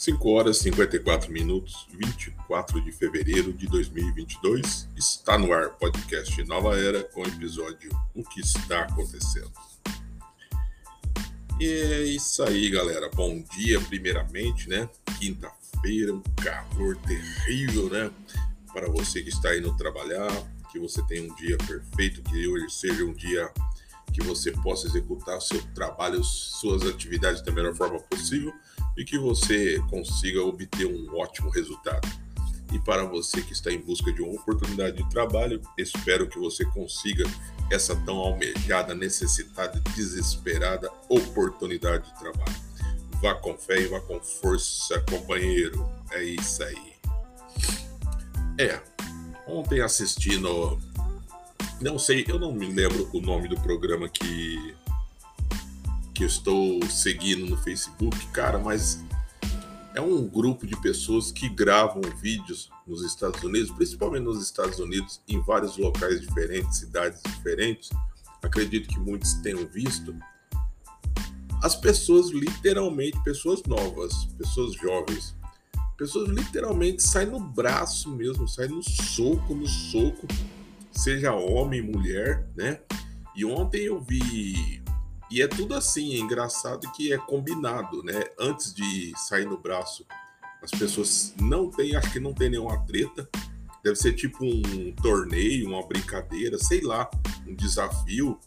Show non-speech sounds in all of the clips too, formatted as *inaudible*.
5 horas e 54 minutos, 24 de fevereiro de 2022. Está no ar podcast Nova Era com o episódio O que está acontecendo. E é isso aí, galera. Bom dia, primeiramente, né? Quinta-feira, um calor terrível, né? Para você que está indo trabalhar, que você tenha um dia perfeito, que hoje seja um dia que você possa executar seu trabalho, suas atividades da melhor forma possível e que você consiga obter um ótimo resultado. E para você que está em busca de uma oportunidade de trabalho, espero que você consiga essa tão almejada, necessitada, desesperada oportunidade de trabalho. Vá com fé e vá com força, companheiro. É isso aí. É, ontem assistindo não sei, eu não me lembro o nome do programa que que eu estou seguindo no Facebook, cara, mas é um grupo de pessoas que gravam vídeos nos Estados Unidos, principalmente nos Estados Unidos, em vários locais diferentes, cidades diferentes. Acredito que muitos tenham visto. As pessoas, literalmente, pessoas novas, pessoas jovens, pessoas literalmente saem no braço mesmo, saem no soco, no soco seja homem, mulher, né? E ontem eu vi. E é tudo assim, é engraçado que é combinado, né? Antes de sair no braço, as pessoas não tem, acho que não tem nenhuma treta. Deve ser tipo um torneio, uma brincadeira, sei lá, um desafio.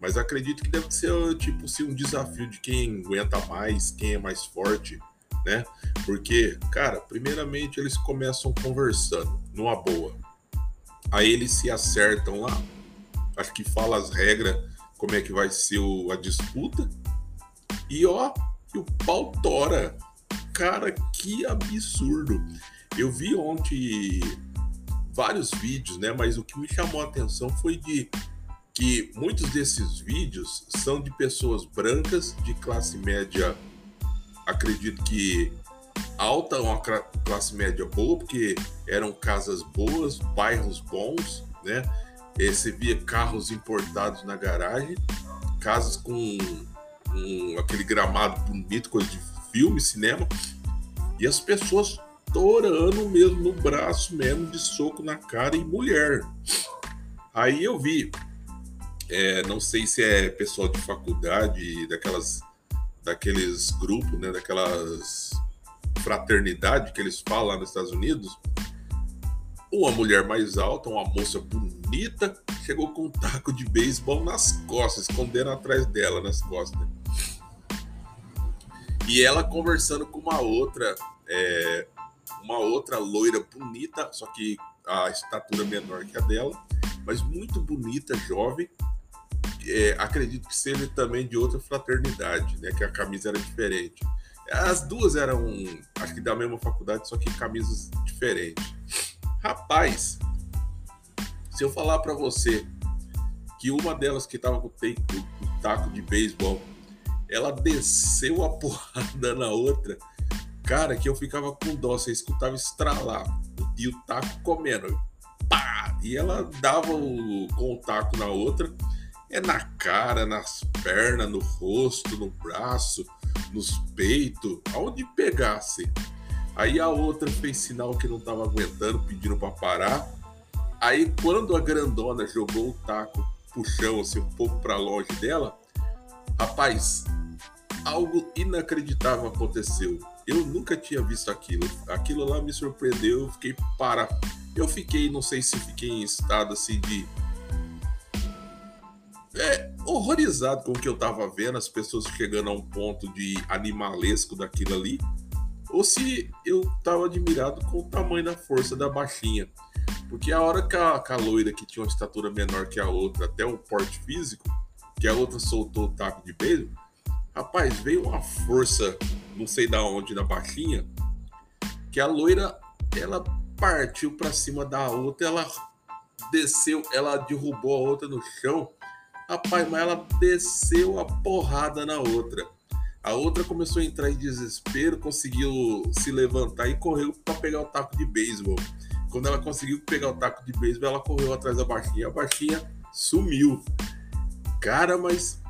Mas acredito que deve ser tipo assim, um desafio de quem aguenta mais, quem é mais forte, né? Porque, cara, primeiramente eles começam conversando, numa boa Aí eles se acertam lá. Acho que fala as regras, como é que vai ser o, a disputa. E ó, o pau tora. Cara, que absurdo. Eu vi ontem vários vídeos, né? Mas o que me chamou a atenção foi de que muitos desses vídeos são de pessoas brancas de classe média, acredito que alta, uma classe média boa, porque eram casas boas, bairros bons, né? E você via carros importados na garagem, casas com aquele gramado bonito, coisa de filme, cinema, e as pessoas torando mesmo no braço mesmo, de soco na cara e mulher. Aí eu vi, é, não sei se é pessoal de faculdade, daquelas, daqueles grupos, né, daquelas fraternidade que eles falam lá nos Estados Unidos, uma mulher mais alta, uma moça bonita, chegou com um taco de beisebol nas costas, escondendo atrás dela nas costas. E ela conversando com uma outra, é, uma outra loira bonita, só que a estatura menor que a dela, mas muito bonita, jovem. É, acredito que seja também de outra fraternidade, né? Que a camisa era diferente. As duas eram, acho que da mesma faculdade, só que camisas diferentes. Rapaz, se eu falar para você que uma delas que tava com o, taco de beisebol, ela desceu a *laughs* porrada na outra, cara, que eu ficava com dó, você escutava estralar e o taco comendo. Pá! E ela dava o, com o taco na outra, é na cara, nas pernas, no rosto, no braço nos peitos, aonde pegasse. Aí a outra fez sinal que não estava aguentando, pedindo para parar. Aí quando a grandona jogou o taco pro chão, assim, um pouco para longe dela, rapaz, algo inacreditável aconteceu. Eu nunca tinha visto aquilo. Aquilo lá me surpreendeu, eu fiquei para. Eu fiquei, não sei se fiquei em estado assim de é, horrorizado com o que eu tava vendo, as pessoas chegando a um ponto de animalesco daquilo ali, ou se eu tava admirado com o tamanho da força da baixinha. Porque a hora que a, que a loira, que tinha uma estatura menor que a outra, até o porte físico, que a outra soltou o taco de beijo, rapaz, veio uma força, não sei da onde, da baixinha, que a loira, ela partiu para cima da outra, ela desceu, ela derrubou a outra no chão Rapaz, mas ela desceu a porrada na outra. A outra começou a entrar em desespero, conseguiu se levantar e correu para pegar o taco de beisebol. Quando ela conseguiu pegar o taco de beisebol, ela correu atrás da baixinha. A baixinha sumiu. Cara, mas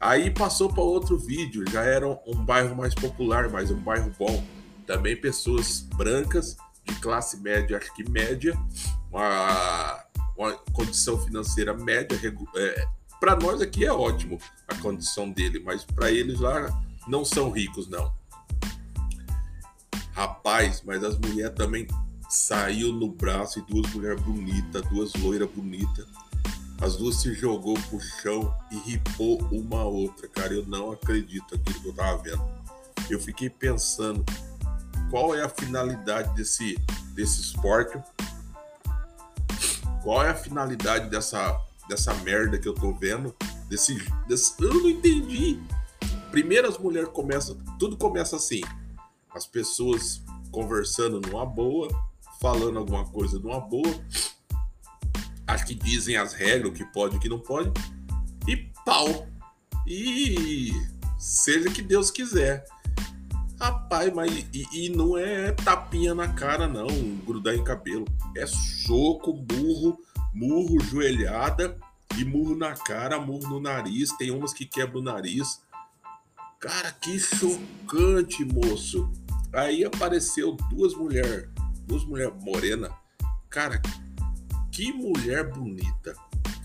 aí passou para outro vídeo. Já era um bairro mais popular, mas um bairro bom. também pessoas brancas de classe média, acho que média, uma, uma condição financeira média. É, para nós aqui é ótimo a condição dele, mas para eles lá não são ricos, não. Rapaz, mas as mulheres também saiu no braço e duas mulheres bonitas, duas loiras bonitas. As duas se jogou pro chão e ripou uma a outra, cara. Eu não acredito aquilo que eu tava vendo. Eu fiquei pensando qual é a finalidade desse, desse esporte. Qual é a finalidade dessa, dessa merda que eu tô vendo? Desse, desse, eu não entendi. Primeiro as mulheres começam, tudo começa assim. As pessoas conversando numa boa, falando alguma coisa numa boa. Acho que dizem as regras, o que pode e o que não pode. E pau. E seja que Deus quiser. Rapaz, mas e, e, não é tapinha na cara, não, grudar em cabelo. É soco, murro, murro, joelhada e murro na cara, murro no nariz. Tem umas que quebram o nariz. Cara, que chocante, moço. Aí apareceu duas mulheres duas mulheres morenas. Cara, que mulher bonita,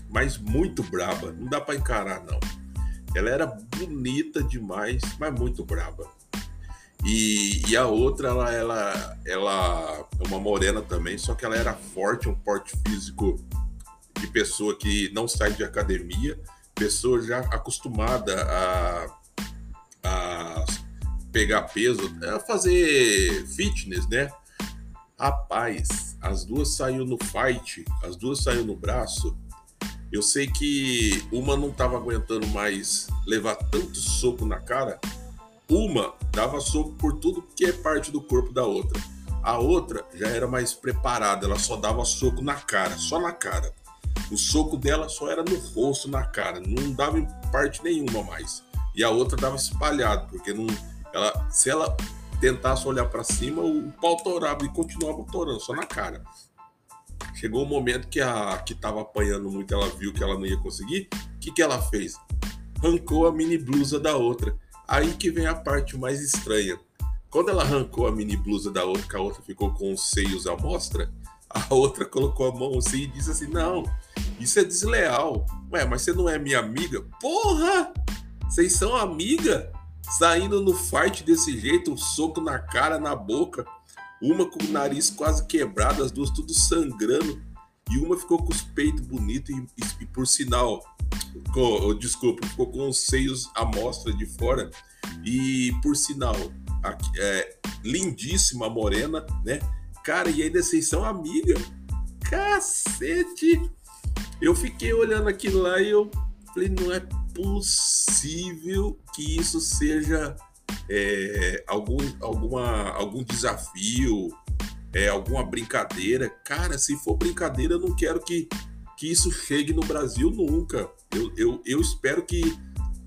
mas muito braba. Não dá para encarar, não. Ela era bonita demais, mas muito braba. E, e, a outra, ela, ela, ela é uma morena também, só que ela era forte, um porte físico de pessoa que não sai de academia, pessoa já acostumada a pegar peso, a fazer fitness, né? Rapaz, as duas saiu no fight, as duas saiu no braço. Eu sei que uma não estava aguentando mais levar tanto soco na cara. Uma dava soco por tudo que é parte do corpo da outra. A outra já era mais preparada, ela só dava soco na cara, só na cara. O soco dela só era no rosto, na cara, não dava em parte nenhuma mais. E a outra dava espalhado, porque não, ela, se ela tentasse olhar para cima, o pau torava e continuava torando, só na cara. Chegou o um momento que a que estava apanhando muito, ela viu que ela não ia conseguir. O que, que ela fez? Arrancou a mini blusa da outra. Aí que vem a parte mais estranha. Quando ela arrancou a mini blusa da outra, que a outra ficou com os seios à mostra, a *laughs* outra colocou a mão assim e disse assim: Não, isso é desleal. Ué, mas você não é minha amiga? Porra! Vocês são amiga? Saindo no fight desse jeito, um soco na cara, na boca, uma com o nariz quase quebrado, as duas tudo sangrando, e uma ficou com os peitos bonitos e, e, por sinal, com, desculpa, ficou com os seios à mostra de fora, e por sinal, é, lindíssima morena, né? Cara, e ainda vocês são amiga? Cacete! Eu fiquei olhando aquilo lá e eu falei, não é possível que isso seja é, algum, alguma, algum desafio, é, alguma brincadeira. Cara, se for brincadeira, eu não quero que, que isso chegue no Brasil nunca. Eu, eu, eu espero que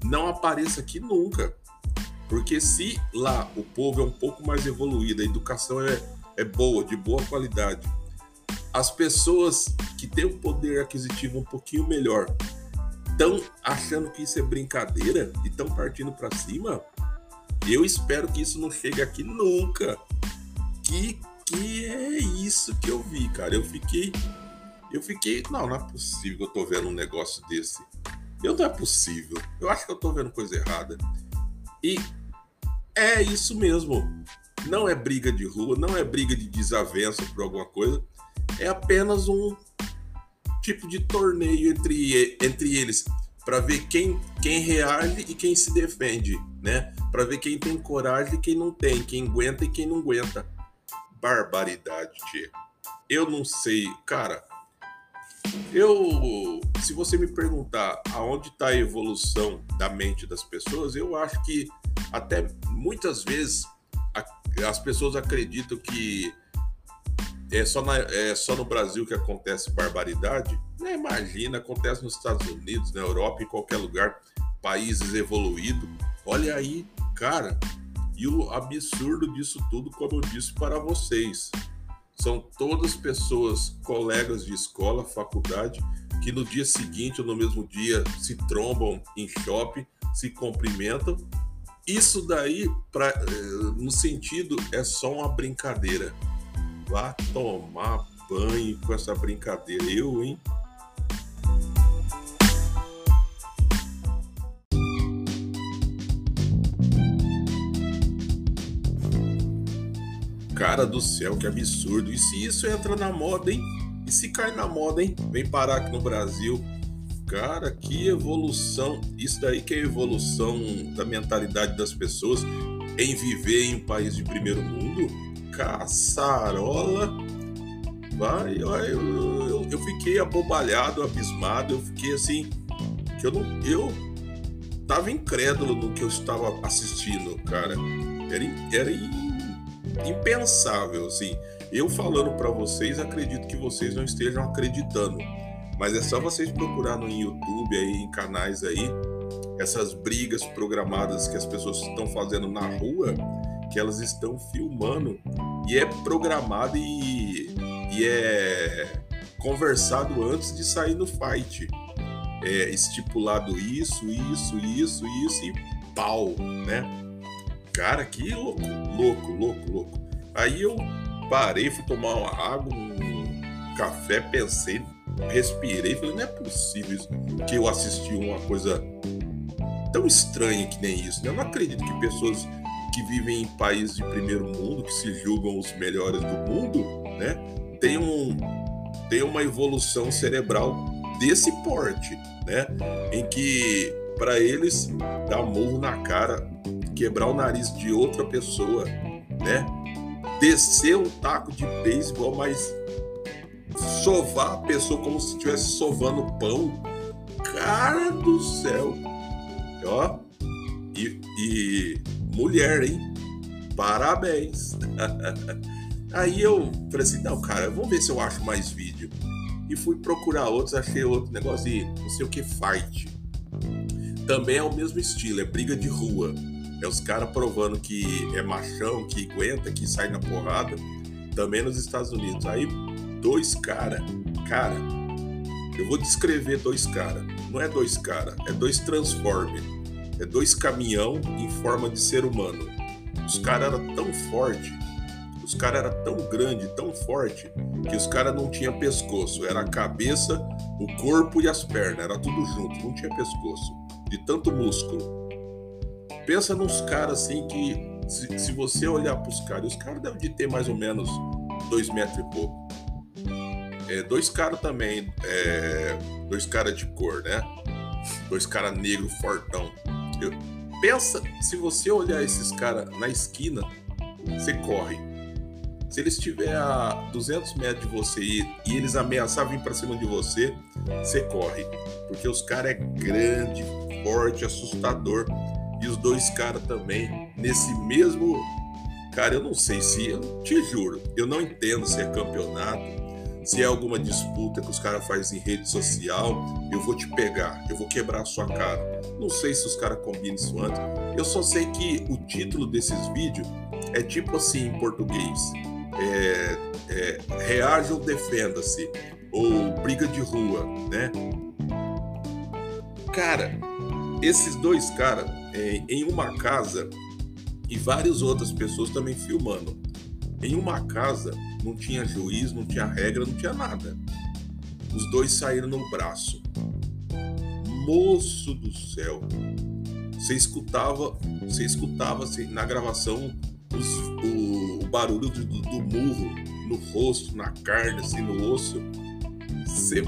não apareça aqui nunca. Porque se lá o povo é um pouco mais evoluído, a educação é, é boa, de boa qualidade, as pessoas que têm um poder aquisitivo um pouquinho melhor estão achando que isso é brincadeira e estão partindo para cima, eu espero que isso não chegue aqui nunca. Que que é isso que eu vi, cara? Eu fiquei eu fiquei, não, não é possível que eu tô vendo um negócio desse. Eu não é possível. Eu acho que eu tô vendo coisa errada. E é isso mesmo. Não é briga de rua, não é briga de desavença por alguma coisa. É apenas um tipo de torneio entre, entre eles para ver quem, quem reage e quem se defende, né? Para ver quem tem coragem e quem não tem, quem aguenta e quem não aguenta. Barbaridade, tia. Eu não sei, cara. Eu, se você me perguntar aonde está a evolução da mente das pessoas, eu acho que até muitas vezes as pessoas acreditam que é só, na, é só no Brasil que acontece barbaridade. Né? Imagina, acontece nos Estados Unidos, na Europa, em qualquer lugar, países evoluídos. Olha aí, cara, e o absurdo disso tudo, como eu disse para vocês, são todas pessoas, colegas de escola, faculdade, que no dia seguinte ou no mesmo dia se trombam em shopping, se cumprimentam Isso daí, pra, eh, no sentido, é só uma brincadeira. Vá tomar banho com essa brincadeira. Eu, hein? Cara do céu, que absurdo. E se isso entra na moda, hein? E se cai na moda, hein? Vem parar aqui no Brasil. Cara, que evolução. Isso daí que é evolução da mentalidade das pessoas em viver em um país de primeiro mundo. Caçarola. Vai, eu, eu, eu fiquei abobalhado, abismado. Eu fiquei assim. Que eu não. Eu tava incrédulo no que eu estava assistindo, cara. Era, era impensável, assim. Eu falando para vocês, acredito que vocês não estejam acreditando. Mas é só vocês procurar no YouTube aí, em canais aí, essas brigas programadas que as pessoas estão fazendo na rua, que elas estão filmando e é programado e, e é conversado antes de sair no fight. É estipulado isso, isso, isso, isso e pau, né? Cara, que louco, louco, louco, louco. Aí eu parei, fui tomar uma água, um café, pensei, respirei, falei, não é possível isso, que eu assisti uma coisa tão estranha que nem isso. Né? Eu não acredito que pessoas que vivem em países de primeiro mundo, que se julgam os melhores do mundo, né, tenham, tenham uma evolução cerebral desse porte, né, em que para eles dar murro na cara quebrar o nariz de outra pessoa, né? Descer um taco de beisebol, mas sovar a pessoa como se estivesse sovando pão. Cara do céu! Ó, e, e mulher, hein? Parabéns! *laughs* Aí eu falei assim: não, cara, vamos ver se eu acho mais vídeo. E fui procurar outros, achei outro negócio de não sei o que, fight. Também é o mesmo estilo, é briga de rua. É os caras provando que é machão, que aguenta, que sai na porrada. Também nos Estados Unidos. Aí, dois caras. Cara, eu vou descrever dois caras. Não é dois caras, é dois Transformers. É dois caminhão em forma de ser humano. Os caras eram tão fortes, os caras eram tão grande, tão forte, que os caras não tinham pescoço. Era a cabeça, o corpo e as pernas. Era tudo junto, não tinha pescoço. De tanto músculo. Pensa nos caras assim que, se, se você olhar para os caras, os caras devem de ter mais ou menos dois metros e pouco. É, dois caras também, é, dois caras de cor, né? Dois caras negro fortão. Eu, pensa, se você olhar esses caras na esquina, você corre. Se eles estiver a 200 metros de você e, e eles ameaçar vir para cima de você, você corre. Porque os caras é grande, forte, assustador. E os dois caras também, nesse mesmo. Cara, eu não sei se. Eu te juro, eu não entendo se é campeonato, se é alguma disputa que os caras fazem em rede social. Eu vou te pegar, eu vou quebrar a sua cara. Não sei se os caras combinam isso antes. Eu só sei que o título desses vídeos é tipo assim em português: é, é, Reaja ou defenda-se, ou briga de rua, né? Cara, esses dois caras é, em uma casa e várias outras pessoas também filmando. Em uma casa não tinha juiz, não tinha regra, não tinha nada. Os dois saíram no braço. Moço do céu. Você escutava, você escutava assim, na gravação os, o, o, barulho do, do, murro no rosto, na carne, assim, no osso. Você,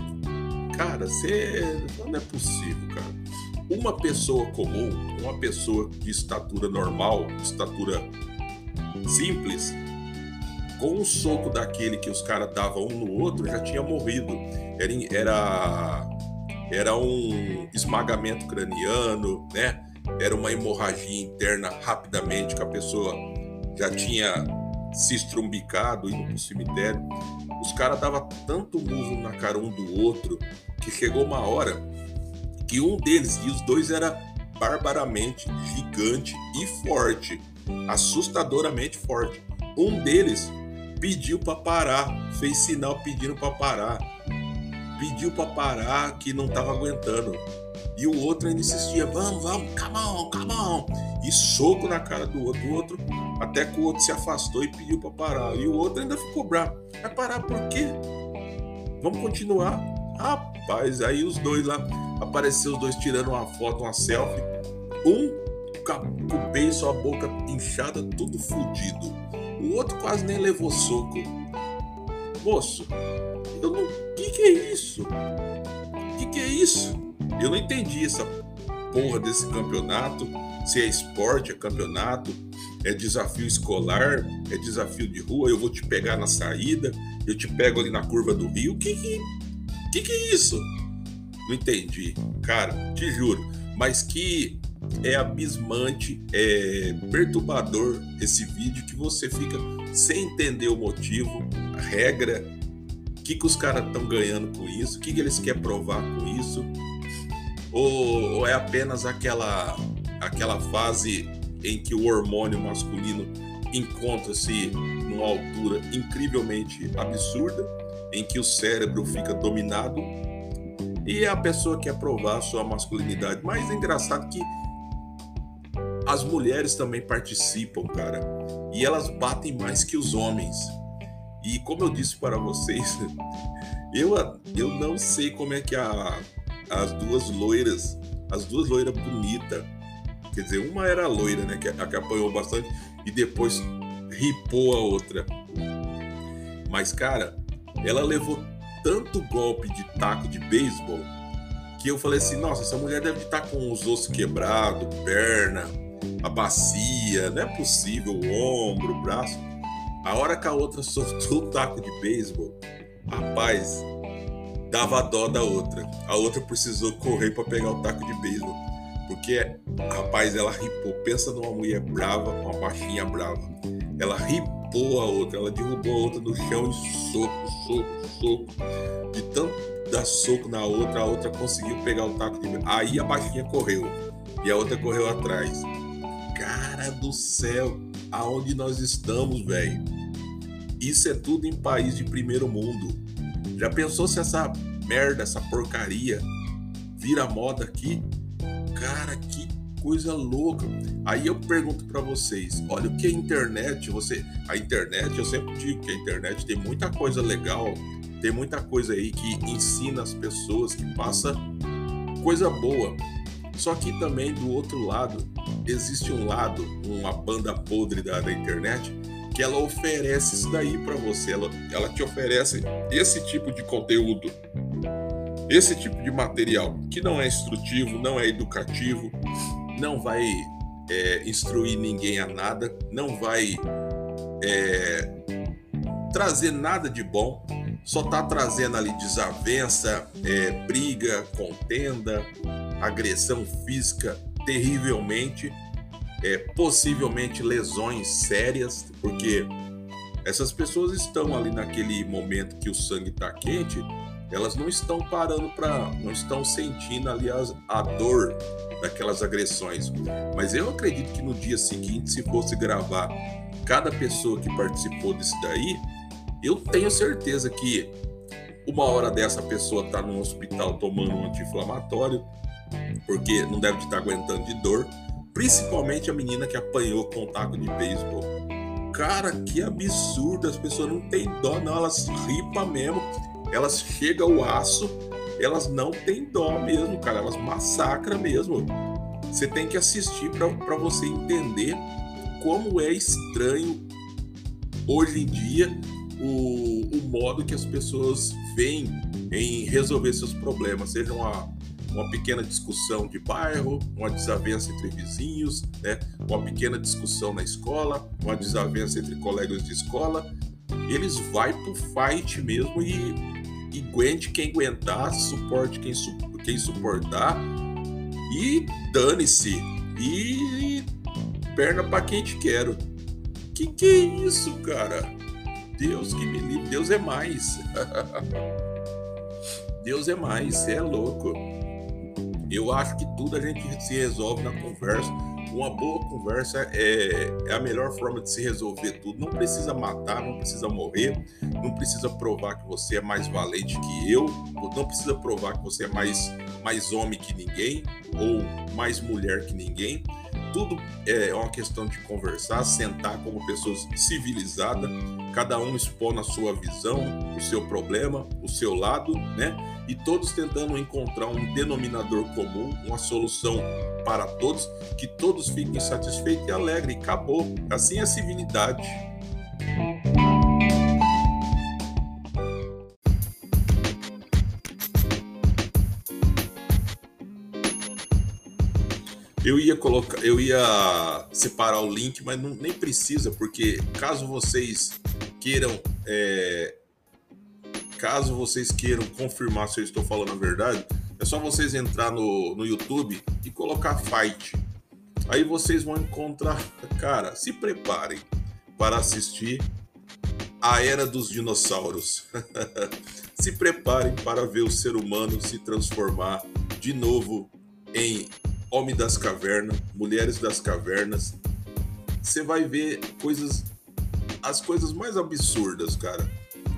cara, você não é possível, cara uma pessoa comum, uma pessoa de estatura normal, estatura simples, com um soco daquele que os caras davam um no outro, já tinha morrido. Era, era, era um esmagamento craniano, né? Era uma hemorragia interna rapidamente, que a pessoa já tinha se estrumbicado, indo pro cemitério. Os caras davam tanto murro na cara um do outro que chegou uma hora que um deles, e os dois era barbaramente gigante e forte, assustadoramente forte. Um deles pediu para parar, fez sinal pedindo para parar. Pediu para parar que não estava aguentando. E o outro ainda insistia, vamos, vamos, come on. E soco na cara do outro, o outro, até que o outro se afastou e pediu para parar. E o outro ainda ficou bravo. Vai parar por quê? Vamos continuar. Rapaz, aí os dois lá, apareceu os dois tirando uma foto, uma selfie. Um com o beijo, a boca inchada, tudo fudido. O outro quase nem levou soco. Moço, eu não. Que que é isso? Que que é isso? Eu não entendi essa porra desse campeonato. Se é esporte, é campeonato, é desafio escolar, é desafio de rua. Eu vou te pegar na saída, eu te pego ali na curva do rio. Que que, que, que é isso? Não entendi, cara, te juro. Mas que é abismante, é perturbador esse vídeo que você fica sem entender o motivo, a regra, o que, que os caras estão ganhando com isso, o que, que eles querem provar com isso, ou, ou é apenas aquela, aquela fase em que o hormônio masculino encontra-se numa altura incrivelmente absurda, em que o cérebro fica dominado e a pessoa quer provar sua masculinidade. Mas é engraçado que as mulheres também participam, cara, e elas batem mais que os homens. E como eu disse para vocês, *laughs* eu, eu não sei como é que a, as duas loiras, as duas loiras bonitas, quer dizer, uma era a loira, né, que, que apanhou bastante, e depois ripou a outra. Mas, cara, ela levou tanto golpe de taco de beisebol que eu falei assim: nossa, essa mulher deve estar com os ossos quebrados, perna, a bacia, não é possível, o ombro, o braço. A hora que a outra *laughs* soltou o taco de beisebol, rapaz, dava dó da outra. A outra precisou correr para pegar o taco de beisebol. Porque, rapaz, ela ripou. Pensa numa mulher brava, uma baixinha brava. Ela ripou a outra, ela derrubou a outra no chão e soco, soco, soco. De tanto dar soco na outra, a outra conseguiu pegar o taco de beisebol. Aí a baixinha correu e a outra correu atrás. Cara do céu, aonde nós estamos, velho? Isso é tudo em país de primeiro mundo. Já pensou se essa merda, essa porcaria vira moda aqui? Cara, que coisa louca. Aí eu pergunto para vocês, olha o que é internet, você, a internet, eu sempre digo que a internet tem muita coisa legal, tem muita coisa aí que ensina as pessoas, que passa coisa boa. Só que também do outro lado existe um lado, uma banda podre da, da internet, que ela oferece isso daí para você. Ela, ela te oferece esse tipo de conteúdo, esse tipo de material que não é instrutivo, não é educativo, não vai é, instruir ninguém a nada, não vai é, trazer nada de bom, só tá trazendo ali desavença, é, briga, contenda, agressão física terrivelmente, é, possivelmente lesões sérias, porque essas pessoas estão ali naquele momento que o sangue está quente, elas não estão parando para, não estão sentindo ali a, dor daquelas agressões. Mas eu acredito que no dia seguinte, se fosse gravar cada pessoa que participou disso daí, eu tenho certeza que uma hora dessa pessoa está no hospital tomando um anti-inflamatório, porque não deve estar aguentando de dor, principalmente a menina que apanhou com o taco de beisebol. Cara, que absurdo, as pessoas não têm dó, não, elas ripam mesmo, elas chegam o aço, elas não têm dó mesmo, cara, elas massacram mesmo. Você tem que assistir para você entender como é estranho hoje em dia o, o modo que as pessoas veem em resolver seus problemas, seja uma uma pequena discussão de bairro, uma desavença entre vizinhos, né? uma pequena discussão na escola, uma desavença entre colegas de escola, eles vai pro fight mesmo e, e aguente quem aguentar, suporte quem, su quem suportar e dane-se e, perna para quem te quero. Que que é isso, cara? Deus que me livre, Deus é mais. *laughs* Deus é mais, é louco. Eu acho que tudo a gente se resolve na conversa. Uma boa conversa é, é, a melhor forma de se resolver tudo. Não precisa matar, não precisa morrer. não precisa provar que você é mais valente que eu, não precisa provar que você é mais, mais homem que ninguém ou mais mulher que ninguém. Tudo é uma questão de conversar, sentar como pessoas civilizadas, cada um expondo a sua visão, o seu problema, o seu lado, né? E todos tentando encontrar um denominador comum, uma solução para todos, que todos fiquem satisfeitos e alegres. Acabou. Assim é a civilidade. Eu ia colocar, eu ia separar o link, mas não, nem precisa, porque caso vocês queiram, é, caso vocês queiram confirmar se eu estou falando a verdade, é só vocês entrar no, no YouTube e colocar fight. Aí vocês vão encontrar, cara, se preparem para assistir a Era dos Dinossauros. *laughs* se preparem para ver o ser humano se transformar de novo em Homem das Cavernas, Mulheres das Cavernas. Você vai ver coisas, as coisas mais absurdas, cara.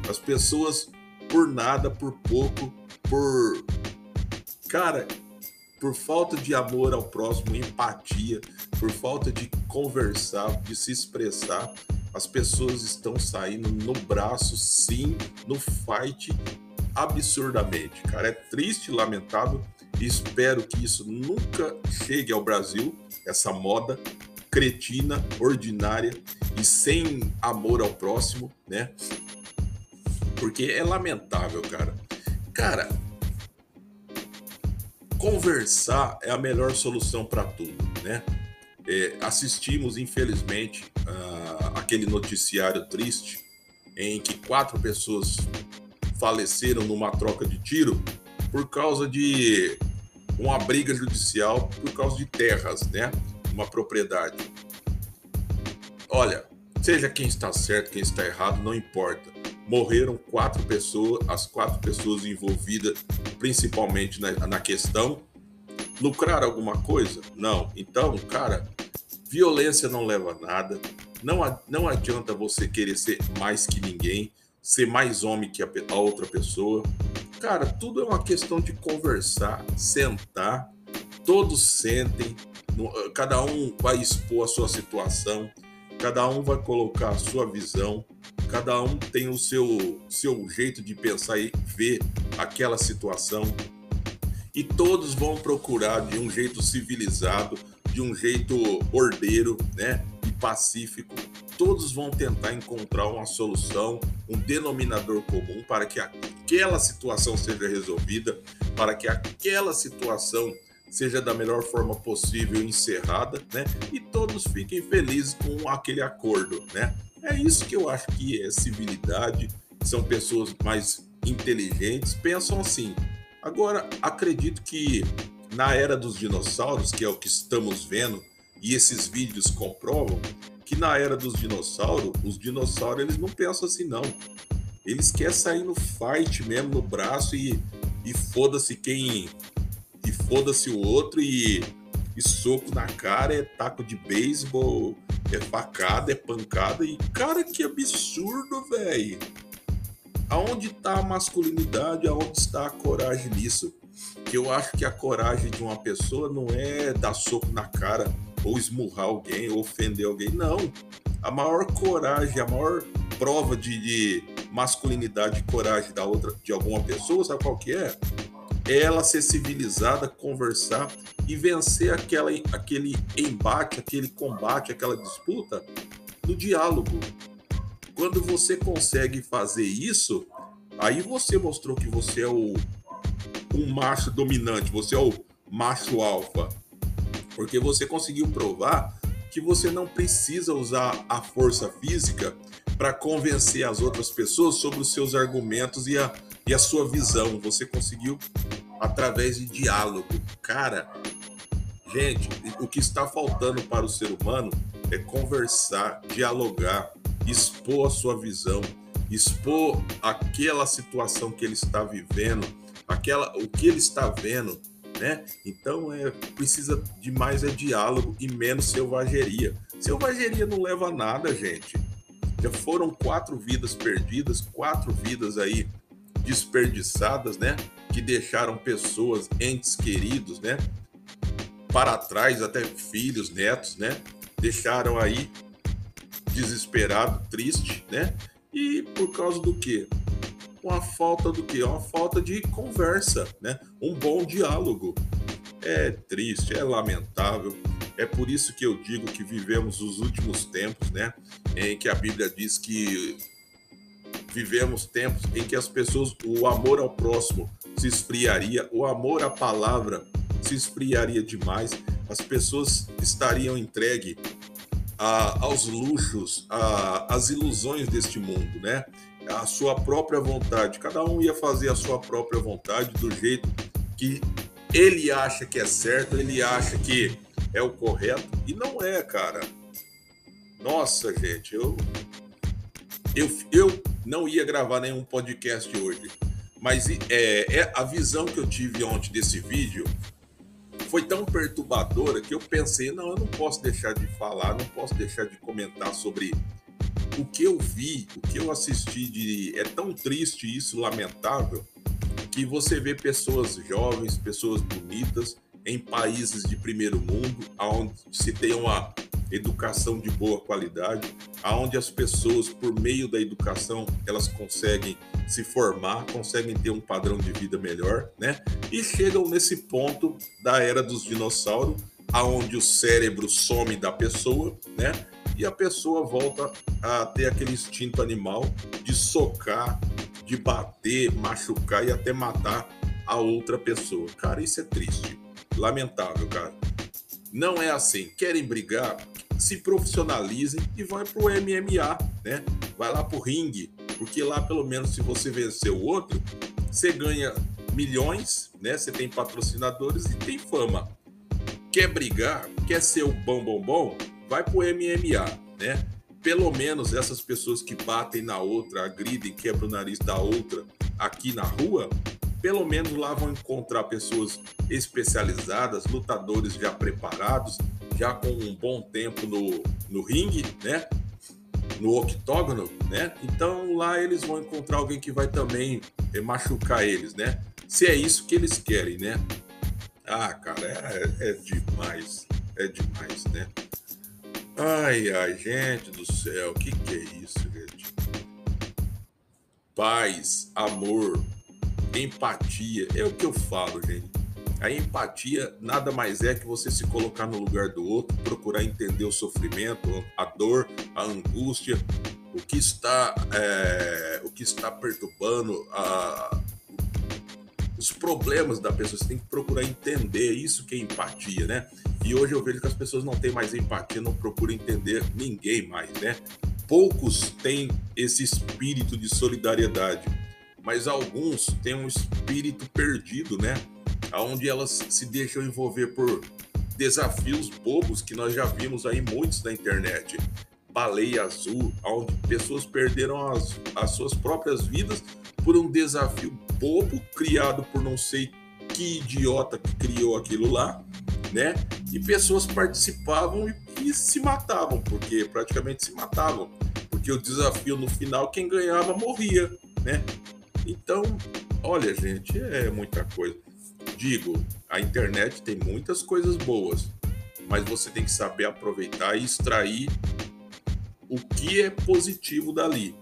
As pessoas por nada, por pouco, por. Cara, por falta de amor ao próximo, empatia, por falta de conversar, de se expressar, as pessoas estão saindo no braço, sim, no fight absurdamente. Cara, é triste, lamentável, Espero que isso nunca chegue ao Brasil, essa moda cretina, ordinária e sem amor ao próximo, né? Porque é lamentável, cara. Cara, conversar é a melhor solução para tudo, né? É, assistimos, infelizmente, uh, aquele noticiário triste em que quatro pessoas faleceram numa troca de tiro por causa de uma briga judicial por causa de terras, né? Uma propriedade. Olha, seja quem está certo, quem está errado, não importa. Morreram quatro pessoas, as quatro pessoas envolvidas, principalmente na, na questão. Lucrar alguma coisa? Não. Então, cara, violência não leva a nada. Não, não adianta você querer ser mais que ninguém, ser mais homem que a, a outra pessoa. Cara, tudo é uma questão de conversar, sentar, todos sentem, cada um vai expor a sua situação, cada um vai colocar a sua visão, cada um tem o seu, seu jeito de pensar e ver aquela situação. E todos vão procurar de um jeito civilizado, de um jeito ordeiro, né? E pacífico, todos vão tentar encontrar uma solução, um denominador comum para que aquela situação seja resolvida, para que aquela situação seja da melhor forma possível encerrada, né? E todos fiquem felizes com aquele acordo, né? É isso que eu acho que é civilidade, são pessoas mais inteligentes, pensam assim. Agora, acredito que na era dos dinossauros, que é o que estamos vendo, e esses vídeos comprovam, que na era dos dinossauros, os dinossauros eles não pensam assim não. Eles querem sair no fight mesmo, no braço e, e foda-se quem. E foda-se o outro e, e soco na cara, é taco de beisebol, é facada, é pancada. E cara, que absurdo, velho. Aonde tá a masculinidade? Aonde está a coragem nisso? Que eu acho que a coragem de uma pessoa não é dar soco na cara ou esmurrar alguém, ou ofender alguém. Não. A maior coragem, a maior prova de, de masculinidade e coragem da outra, de alguma pessoa, sabe qual que é? É ela ser civilizada, conversar e vencer aquela, aquele embate, aquele combate, aquela disputa no diálogo. Quando você consegue fazer isso, aí você mostrou que você é o um macho dominante, você é o macho alfa porque você conseguiu provar que você não precisa usar a força física para convencer as outras pessoas sobre os seus argumentos e a, e a sua visão. Você conseguiu através de diálogo. Cara, gente, o que está faltando para o ser humano é conversar, dialogar, expor a sua visão, expor aquela situação que ele está vivendo, aquela o que ele está vendo né? Então é precisa de mais é diálogo e menos selvageria. Selvageria não leva a nada, gente. Já foram quatro vidas perdidas, quatro vidas aí desperdiçadas, né? Que deixaram pessoas, entes queridos, né? Para trás, até filhos, netos, né? Deixaram aí desesperado, triste, né? E por causa do quê? Uma falta do quê? Uma falta de conversa, né? Um bom diálogo. É triste, é lamentável. É por isso que eu digo que vivemos os últimos tempos, né? Em que a Bíblia diz que vivemos tempos em que as pessoas, o amor ao próximo se esfriaria, o amor à palavra se esfriaria demais, as pessoas estariam entregues a, aos luxos, às ilusões deste mundo, né? A sua própria vontade. Cada um ia fazer a sua própria vontade do jeito que ele acha que é certo, ele acha que é o correto e não é, cara. Nossa, gente, eu eu, eu não ia gravar nenhum podcast hoje, mas é, é a visão que eu tive ontem desse vídeo foi tão perturbadora que eu pensei, não, eu não posso deixar de falar, não posso deixar de comentar sobre o que eu vi, o que eu assisti de é tão triste isso, lamentável, que você vê pessoas jovens, pessoas bonitas em países de primeiro mundo, onde se tem uma educação de boa qualidade, aonde as pessoas, por meio da educação, elas conseguem se formar, conseguem ter um padrão de vida melhor, né? E chegam nesse ponto da era dos dinossauros, aonde o cérebro some da pessoa, né? E a pessoa volta a ter aquele instinto animal de socar, de bater, machucar e até matar a outra pessoa. Cara, isso é triste. Lamentável, cara. Não é assim. Querem brigar? Se profissionalizem e vai pro MMA, né? Vai lá pro ringue, porque lá pelo menos se você vencer o outro, você ganha milhões, né? Você tem patrocinadores e tem fama. Quer brigar? Quer ser o bom bom bom? Vai pro MMA, né? Pelo menos essas pessoas que batem na outra, agridem, quebram o nariz da outra aqui na rua, pelo menos lá vão encontrar pessoas especializadas, lutadores já preparados, já com um bom tempo no, no ringue, né? No octógono, né? Então lá eles vão encontrar alguém que vai também eh, machucar eles, né? Se é isso que eles querem, né? Ah, cara, é, é demais, é demais, né? Ai, ai, gente do céu, que, que é isso, gente? Paz, amor, empatia. É o que eu falo, gente. A empatia nada mais é que você se colocar no lugar do outro, procurar entender o sofrimento, a dor, a angústia, o que está, é, o que está perturbando a, os problemas da pessoa. Você tem que procurar entender isso que é empatia, né? E hoje eu vejo que as pessoas não têm mais empatia, não procuram entender ninguém mais, né? Poucos têm esse espírito de solidariedade mas alguns têm um espírito perdido, né? Onde elas se deixam envolver por desafios bobos que nós já vimos aí muitos na internet. Baleia azul, onde pessoas perderam as, as suas próprias vidas por um desafio bobo criado por não sei que idiota que criou aquilo lá, né? E pessoas participavam e, e se matavam, porque praticamente se matavam, porque o desafio no final quem ganhava morria, né? Então, olha, gente, é muita coisa. Digo, a internet tem muitas coisas boas, mas você tem que saber aproveitar e extrair o que é positivo dali.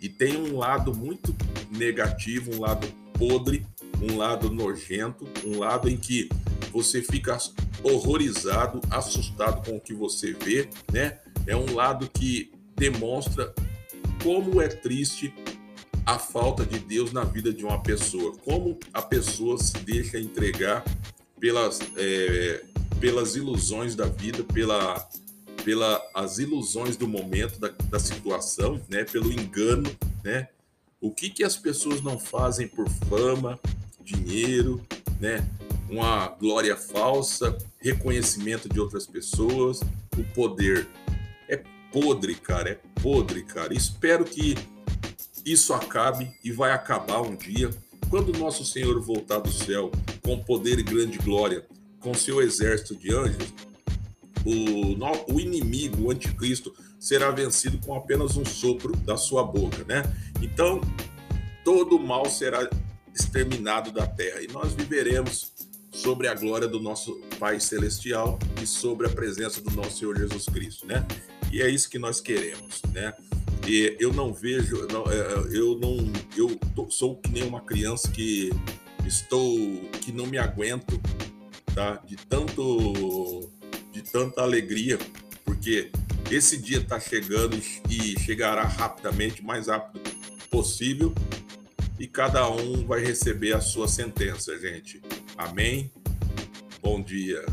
E tem um lado muito negativo, um lado podre, um lado nojento, um lado em que você fica horrorizado, assustado com o que você vê, né? É um lado que demonstra como é triste a falta de Deus na vida de uma pessoa, como a pessoa se deixa entregar pelas, é, pelas ilusões da vida, pela, pela as ilusões do momento, da, da situação, né, pelo engano, né? O que, que as pessoas não fazem por fama, dinheiro, né? Uma glória falsa, reconhecimento de outras pessoas, o poder. É podre, cara, é podre, cara. Espero que isso acabe e vai acabar um dia, quando nosso Senhor voltar do céu com poder e grande glória, com seu exército de anjos, o, o inimigo, o anticristo, será vencido com apenas um sopro da sua boca, né? Então, todo mal será exterminado da terra e nós viveremos sobre a glória do nosso Pai Celestial e sobre a presença do nosso Senhor Jesus Cristo, né? E é isso que nós queremos, né? E eu não vejo, não, é, é, eu não, eu sou que nem uma criança que estou, que não me aguento, tá? De tanto, de tanta alegria, porque esse dia está chegando e chegará rapidamente, mais rápido possível, e cada um vai receber a sua sentença, gente. Amém? Bom dia.